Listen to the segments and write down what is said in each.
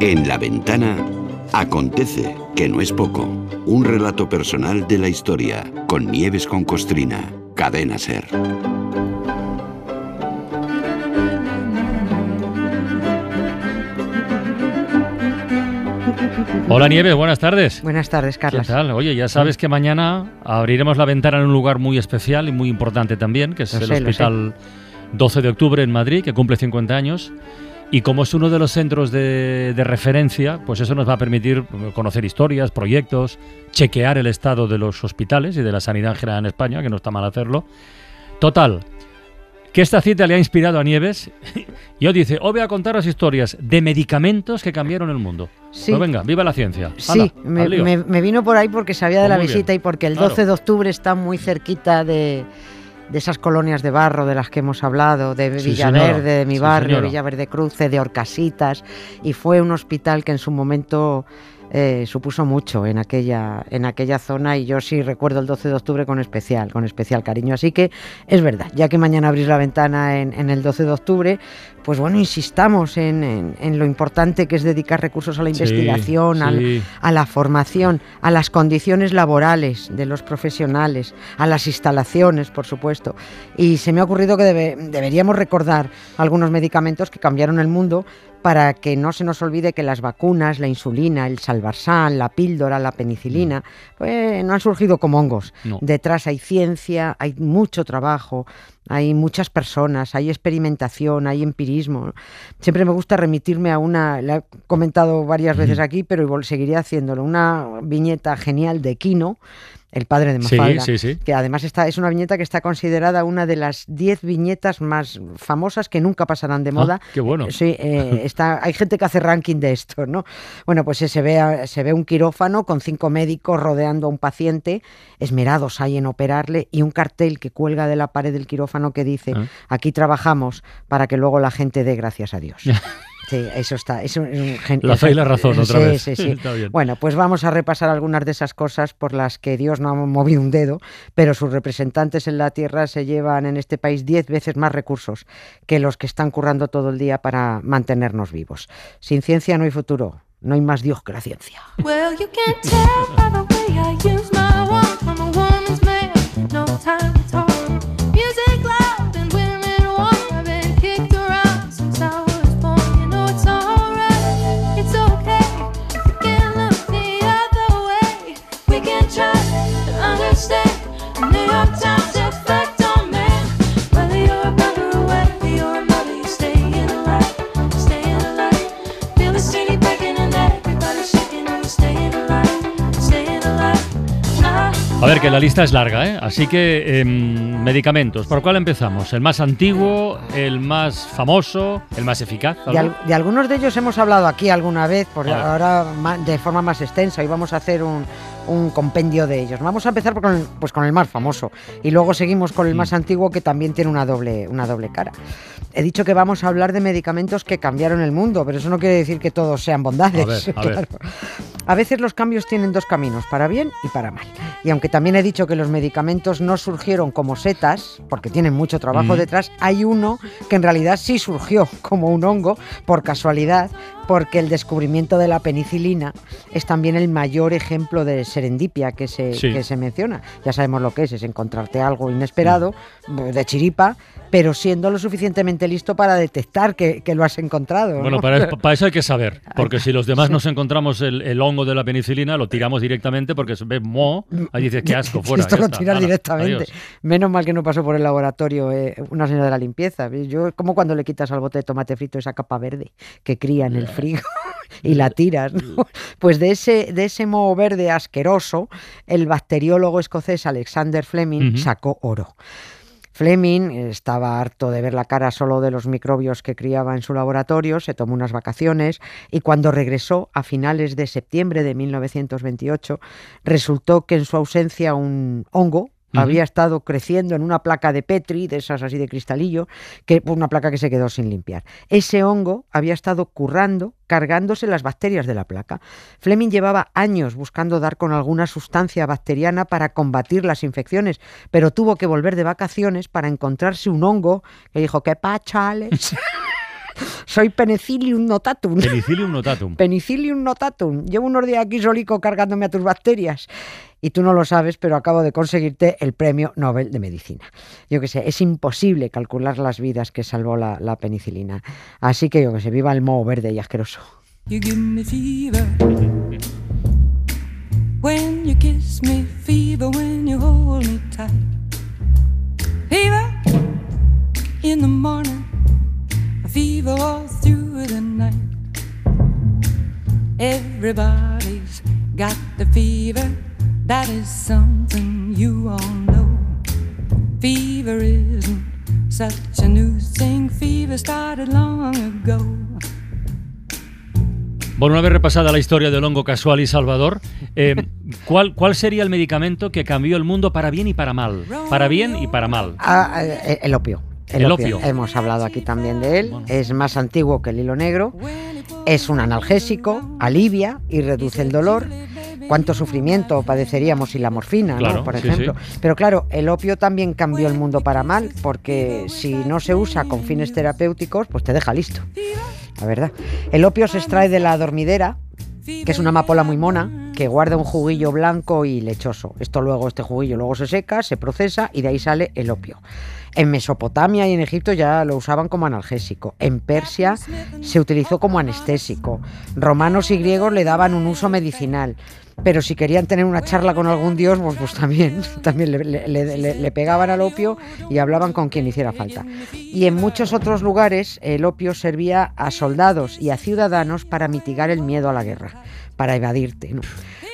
En la ventana acontece, que no es poco, un relato personal de la historia, con Nieves con Costrina, Cadena Ser. Hola Nieves, buenas tardes. Buenas tardes, Carlos. ¿Qué tal? Oye, ya sabes que mañana abriremos la ventana en un lugar muy especial y muy importante también, que es Lo el sé, lo Hospital 12 de Octubre en Madrid, que cumple 50 años. Y como es uno de los centros de, de referencia, pues eso nos va a permitir conocer historias, proyectos, chequear el estado de los hospitales y de la sanidad en general en España, que no está mal hacerlo. Total, que esta cita le ha inspirado a Nieves y hoy dice, os voy a contar las historias de medicamentos que cambiaron el mundo. Sí. Pues venga, viva la ciencia. Sí, Hala, me, vino por ahí porque sabía de Pues la muy bien, visita y porque el claro. 12 de octubre está muy cerquita de, de esas colonias de barro de las que hemos hablado, de Villaverde, de mi barrio. Villaverde Cruce, de Orcasitas, y fue un hospital que en su momento eh, supuso mucho en aquella, en aquella zona y yo sí recuerdo el 12 de octubre con especial, con especial cariño. Así que es verdad, ya que mañana abrís la ventana en, en el 12 de octubre, pues bueno, insistamos en, en- en lo importante que es dedicar recursos a la Sí, investigación, al- sí. a la formación, a las condiciones laborales de los profesionales, a las instalaciones, por supuesto. Y se me ha ocurrido que debe- deberíamos recordar algunos medicamentos que cambiaron el mundo para que no se nos olvide que las vacunas, la insulina, el salvarsan, la píldora, la penicilina, pues no han surgido como hongos. No. Detrás hay ciencia, hay mucho trabajo, hay muchas personas, hay experimentación, hay empirismo. Siempre me gusta remitirme a una, la he comentado varias veces aquí, pero seguiré haciéndolo, una viñeta genial de Quino, el padre de Sí, Mafalda, sí, sí. que además está, es una viñeta que está considerada una de las 10 viñetas más famosas que nunca pasarán de Ah, moda. qué bueno. Sí, eh, está, hay gente que hace ranking de esto, ¿no? Bueno, pues se ve, a- se ve un quirófano con cinco médicos rodeando a un paciente, esmerados ahí en operarle, y un cartel que cuelga de la pared del quirófano que dice, Ah. aquí trabajamos para que luego la gente dé gracias a Dios. Sí, eso está. es un- un gen- La fe y la razón, otra sí, vez. Sí, sí, Está bien. Bueno, pues vamos a repasar algunas de esas cosas por las que Dios no ha movido un dedo, pero sus representantes en la tierra se llevan en este país diez veces más recursos que los que están currando todo el día para mantenernos vivos. Sin ciencia no hay futuro. No hay más Dios que la ciencia. Well, you can tell by the way I use my ver, que la lista es larga, ¿eh? Así que, em, medicamentos. ¿Por cuál empezamos? ¿El más antiguo, el más famoso, el más eficaz? De, vez? al- de algunos de ellos hemos hablado aquí alguna vez, por ahora de forma más extensa, y vamos a hacer un, un compendio de ellos. Vamos a empezar con el, pues con el más famoso y luego seguimos con el más antiguo que también tiene una doble, una doble cara. He dicho que vamos a hablar de medicamentos que cambiaron el mundo, pero eso no quiere decir que todos sean bondades. A ver, a ver. claro. A veces los cambios tienen dos caminos, para bien y para mal. Y aunque también he dicho que los medicamentos no surgieron como setas, porque tienen mucho trabajo Mm. detrás, hay uno que en realidad sí surgió como un hongo, por casualidad, porque el descubrimiento de la penicilina es también el mayor ejemplo de serendipia que se, Sí. que se menciona. Ya sabemos lo que es, es encontrarte algo inesperado, de chiripa, pero siendo lo suficientemente listo para detectar que, que lo has encontrado. Bueno, ¿no? para, para eso hay que saber, porque si los demás nos encontramos el, el hongo de la penicilina, lo tiramos directamente porque se ve mo, ahí dices, qué asco, fuera. Esto lo tiras directamente. adiós. Menos mal que no pasó por el laboratorio eh, una señora de la limpieza. Yo, como cuando le quitas al bote de tomate frito esa capa verde que cría en el frigo y la tiras, ¿no? Pues de ese, de ese moho verde asqueroso, el bacteriólogo escocés Alexander Fleming sacó oro. Fleming estaba harto de ver la cara solo de los microbios que criaba en su laboratorio, se tomó unas vacaciones y cuando regresó a finales de septiembre de 1928 resultó que en su ausencia un hongo Había estado creciendo en una placa de Petri, de esas así de cristalillo, que una placa que se quedó sin limpiar. Ese hongo había estado currando, cargándose las bacterias de la placa. Fleming llevaba años buscando dar con alguna sustancia bacteriana para combatir las infecciones, pero tuvo que volver de vacaciones para encontrarse un hongo que dijo, ¿qué pacha, Alex? Soy Penicillium notatum. Penicillium notatum. Penicillium notatum. Llevo unos días aquí solico cargándome a tus bacterias. Y tú no lo sabes, pero acabo de conseguirte el premio Nobel de Medicina. Yo que sé, es imposible calcular las vidas que salvó la, la penicilina. Así que yo que sé, viva el moho verde y asqueroso. You give me fever when you kiss me, fever when you hold me tight. Fever in the morning, fever all through the night. Everybody's got the fever, that is something you all know. Fever isn't such a new thing, fever started long ago. Bueno, una vez repasada la historia del hongo casual y Salvador, eh, ¿cuál, ¿cuál sería el medicamento que cambió el mundo para bien y para mal? Para bien y para mal. Ah, eh, el opio. El opio. Hemos hablado aquí también de él. Bueno. Es más antiguo que el hilo negro. Es un analgésico, alivia y reduce el dolor. Cuánto sufrimiento padeceríamos sin la morfina, ¿no? Por sí, ejemplo. sí. Pero claro, el opio también cambió el mundo para mal, porque si no se usa con fines terapéuticos, pues te deja listo. La verdad. El opio se extrae de la dormidera, que es una amapola muy mona, que guarda un juguillo blanco y lechoso. Esto luego, este juguillo luego se seca, se procesa y de ahí sale el opio. En Mesopotamia y en Egipto ya lo usaban como analgésico. En Persia se utilizó como anestésico. Romanos y griegos le daban un uso medicinal. Pero si querían tener una charla con algún dios, pues, pues también, también le, le- le- le- le pegaban al opio y hablaban con quien hiciera falta. Y en muchos otros lugares el opio servía a soldados y a ciudadanos para mitigar el miedo a la guerra, para evadirte. ¿no?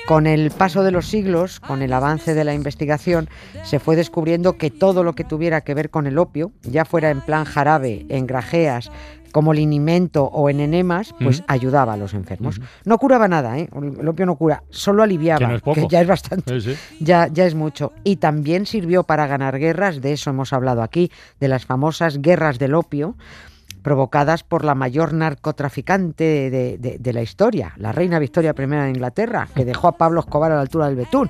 Con el paso de los siglos, con el avance de la investigación, se fue descubriendo que todo lo que tuviera que ver con el opio, ya fuera en plan jarabe, en grajeas, como linimento o en enemas, pues ayudaba a los enfermos. No curaba nada, ¿eh? el opio no cura, solo aliviaba, Que no es poco. ya es bastante. Sí, sí. Ya, ya es mucho. Y también sirvió para ganar guerras, de eso hemos hablado aquí, de las famosas guerras del opio, provocadas por la mayor narcotraficante de, de- de la historia, la reina Victoria I de Inglaterra, que dejó a Pablo Escobar a la altura del betún.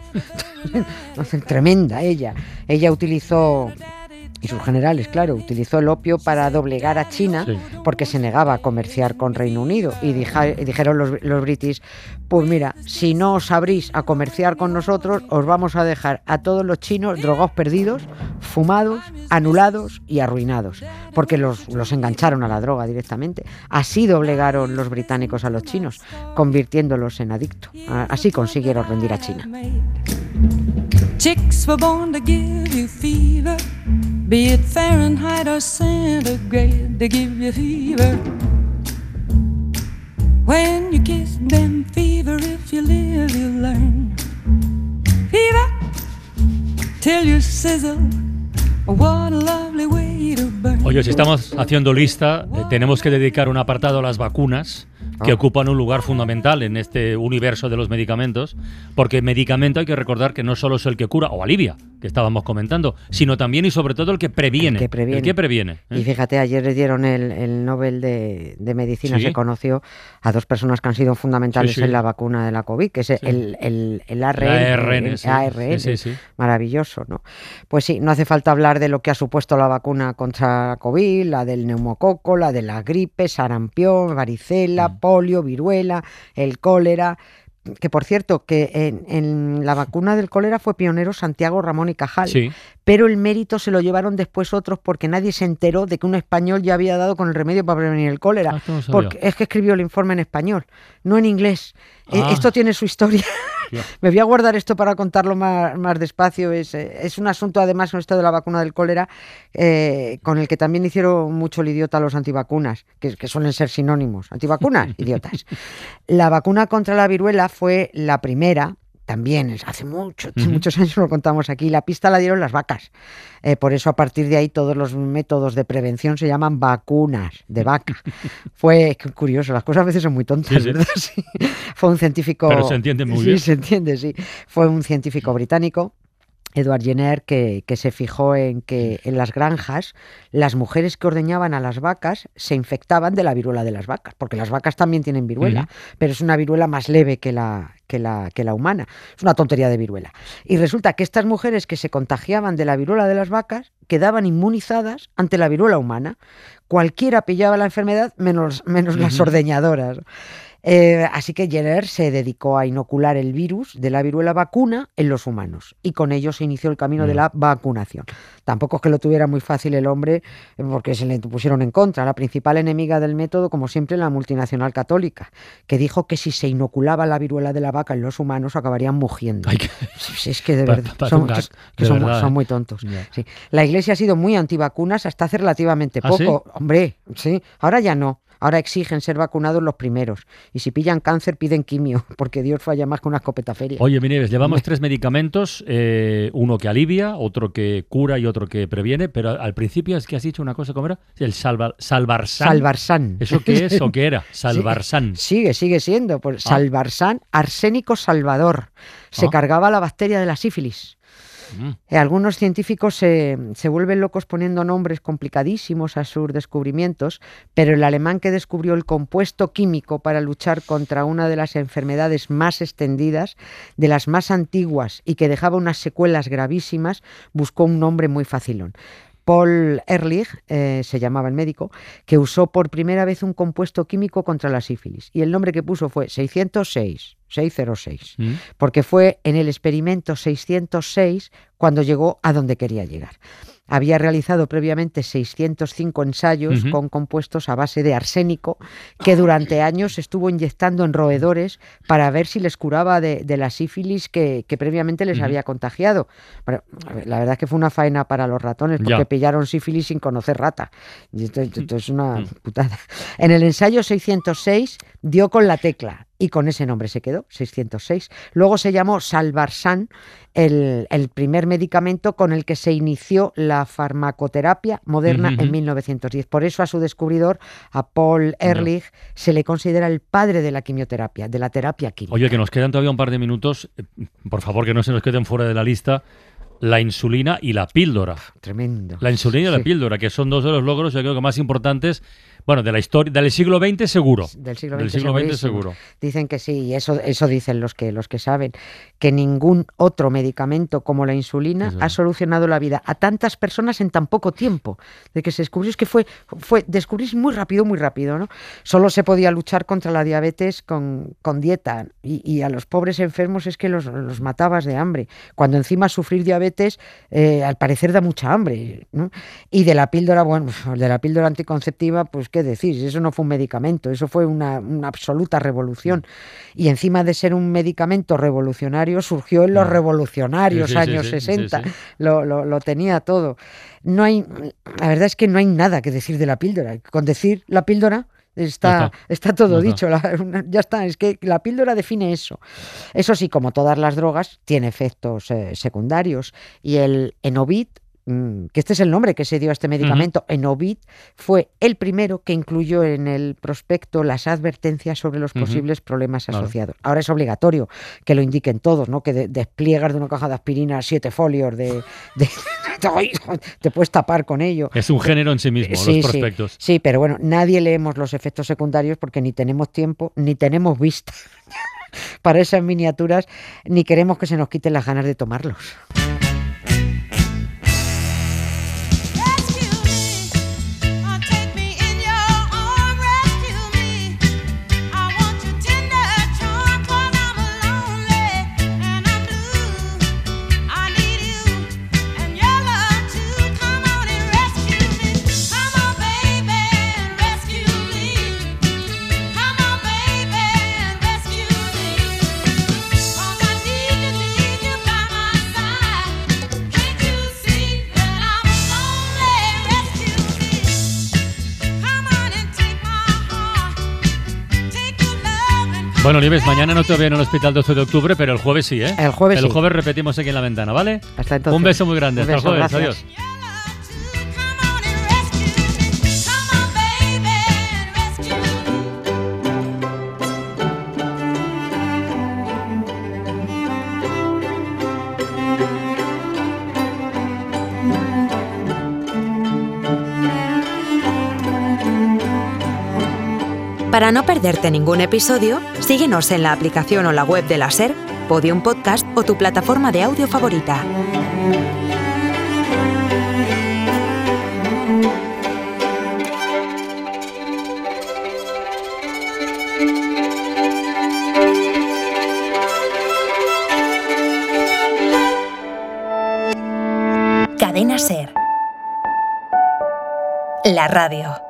Tremenda ella. Ella utilizó, y sus generales, claro, utilizó el opio para doblegar a China Sí. porque se negaba a comerciar con Reino Unido. Y dija- dijeron los, los british, pues mira, si no os abrís a comerciar con nosotros, os vamos a dejar a todos los chinos drogados perdidos, fumados, anulados y arruinados. Porque los, los engancharon a la droga directamente. Así doblegaron los británicos a los chinos, convirtiéndolos en adictos. Así consiguieron rendir a China. Chicks were born to give you fever, be it Fahrenheit or centigrade, they give you fever. When you kiss them, fever, if you live, you learn. Fever, till you sizzle. What a lovely way to burn. Oye, si estamos haciendo lista, eh, tenemos que dedicar un apartado a las vacunas, que Ah. ocupan un lugar fundamental en este universo de los medicamentos, porque medicamento hay que recordar que no solo es el que cura o alivia, que estábamos comentando, sino también y sobre todo el que previene. El que previene. El que previene, ¿eh? Y fíjate, ayer les dieron el, el Nobel de, de Medicina, Sí. se conoció a dos personas que han sido fundamentales Sí, sí. en la vacuna de la COVID, que es el, el, el ARN. La ARN. ARN. Maravilloso, ¿no? Pues sí, no hace falta hablar de lo que ha supuesto la vacuna contra COVID, la del neumococo, la de la gripe, sarampión, varicela, Mm. Polio, viruela, el cólera. Que por cierto, que en, en la vacuna del cólera fue pionero Santiago Ramón y Cajal Sí. pero el mérito se lo llevaron después otros porque nadie se enteró de que un español ya había dado con el remedio para prevenir el cólera. Ah, porque es que escribió el informe en español, no en inglés. Eh, Ah. Esto tiene su historia. Me voy a guardar esto para contarlo más, más despacio. Es, eh, es un asunto, además, con esto de la vacuna del cólera, eh, con el que también hicieron mucho el idiota los antivacunas, que, que suelen ser sinónimos. Antivacunas, idiotas. La vacuna contra la viruela fue la primera. También hace mucho, muchos años lo contamos aquí. La pista la dieron las vacas. Eh, por eso, a partir de ahí, todos los métodos de prevención se llaman vacunas de vaca. Fue curioso, las cosas a veces son muy tontas, sí. ¿verdad? Sí. Fue un científico. Pero se entiende muy sí, bien. se entiende, sí. Fue un científico británico Edward Jenner, que, que se fijó en que en las granjas las mujeres que ordeñaban a las vacas se infectaban de la viruela de las vacas, porque las vacas también tienen viruela, pero es una viruela más leve que la, que, la, que la humana. Es una tontería de viruela. Y resulta que estas mujeres que se contagiaban de la viruela de las vacas quedaban inmunizadas ante la viruela humana. Cualquiera pillaba la enfermedad menos, menos las ordeñadoras. Eh, así que Jenner se dedicó a inocular el virus de la viruela vacuna en los humanos y con ello se inició el camino de la vacunación. Tampoco es que lo tuviera muy fácil el hombre eh, porque se le pusieron en contra. La principal enemiga del método, como siempre, la multinacional católica, que dijo que si se inoculaba la viruela de la vaca en los humanos acabarían mugiendo. Ay, que- Sí, Es que de verdad son, un gag, que- que de son, verdad, son ¿eh? muy tontos. Sí. La iglesia ha sido muy antivacunas hasta hace relativamente ¿Ah, poco. Hombre, sí. Ahora ya no. Ahora exigen ser vacunados los primeros. Y si pillan cáncer, piden quimio, porque Dios falla más que una escopeta feria. Oye, mi Nieves, llevamos tres medicamentos, eh, uno que alivia, otro que cura y otro que previene, pero al- al principio es que has dicho una cosa, ¿cómo era? El salva, salvarsan. Salvarsan. ¿Eso qué es o qué era? Salvarsan. Sigue, sigue siendo. Pues, Ah. Salvarsan, arsénico salvador. Se Ah. cargaba la bacteria de la sífilis. Mm. Eh, algunos científicos se, se vuelven locos poniendo nombres complicadísimos a sus descubrimientos, pero el alemán que descubrió el compuesto químico para luchar contra una de las enfermedades más extendidas, de las más antiguas y que dejaba unas secuelas gravísimas, buscó un nombre muy facilón. Paul Ehrlich, eh, se llamaba el médico, que usó por primera vez un compuesto químico contra la sífilis. Y el nombre que puso fue 606, 606 Mm. porque fue en el experimento 606 cuando llegó a donde quería llegar. Había realizado previamente 605 ensayos con compuestos a base de arsénico que durante años estuvo inyectando en roedores para ver si les curaba de, de la sífilis que, que previamente les había contagiado. Ver, la verdad es que fue una faena para los ratones porque Ya. pillaron sífilis sin conocer rata. Y esto, es una putada. En el ensayo 606 dio con la tecla y con ese nombre se quedó, 606. Luego se llamó Salvarsan, el, el primer medicamento con el que se inició la farmacoterapia moderna Ujú, en ujú. 1910. Por eso a su descubridor, a Paul Ehrlich, se le considera el padre de la quimioterapia, de la terapia química. Oye, que nos quedan todavía un par de minutos. eh, Por favor, que no se nos queden fuera de la lista la insulina y la píldora. Tremendo. La insulina y la Sí. píldora, que son dos de los logros, yo creo que más importantes, bueno, de la historia, del siglo XX seguro. Del siglo Del XX, siglo XX segurísimo. seguro. Dicen que sí, y eso, eso dicen los que, los que saben, que ningún otro medicamento como la insulina ha solucionado la vida a tantas personas en tan poco tiempo. De que se descubrió, es que fue, fue descubrirse muy rápido, muy rápido, ¿no? Solo se podía luchar contra la diabetes con, con dieta, y, y a los pobres enfermos es que los, los matabas de hambre. Cuando encima sufrir diabetes, eh, al parecer da mucha hambre, ¿no? Y de la píldora, bueno, de la píldora anticonceptiva, pues qué decir, eso no fue un medicamento, eso fue una, una absoluta revolución. Y encima de ser un medicamento revolucionario, surgió en los Mm. Revolucionarios sí, sí, años sí, sí, 60, sí. Lo, lo- lo tenía todo. No hay, la verdad es que no hay nada que decir de la píldora. Con decir la píldora está, está. todo dicho, la- una- ya está, es que la píldora define eso. Eso sí, como todas las drogas, tiene efectos eh, secundarios. Y el Enovit, mm, que este es el nombre que se dio a este medicamento, Enovit, fue el primero que incluyó en el prospecto las advertencias sobre los posibles problemas Claro. asociados. Ahora es obligatorio que lo indiquen todos, ¿no? Que de- despliegas de una caja de aspirina siete folios de... te puedes tapar con ello. Es un género en sí mismo, Sí, los sí, prospectos. Sí, pero bueno, nadie leemos los efectos secundarios porque ni tenemos tiempo, ni tenemos vista para esas miniaturas, ni queremos que se nos quiten las ganas de tomarlos. Bueno, Nieves, mañana no te veo en el hospital 12 de octubre, pero el jueves sí, ¿eh? El jueves El jueves repetimos aquí en la ventana, ¿vale? Hasta entonces. Un beso muy grande. Hasta el jueves. gracias. Adiós. Para no perderte ningún episodio, síguenos en la aplicación o la web de la SER, Podium Podcast o tu plataforma de audio favorita. Cadena Ser. La radio.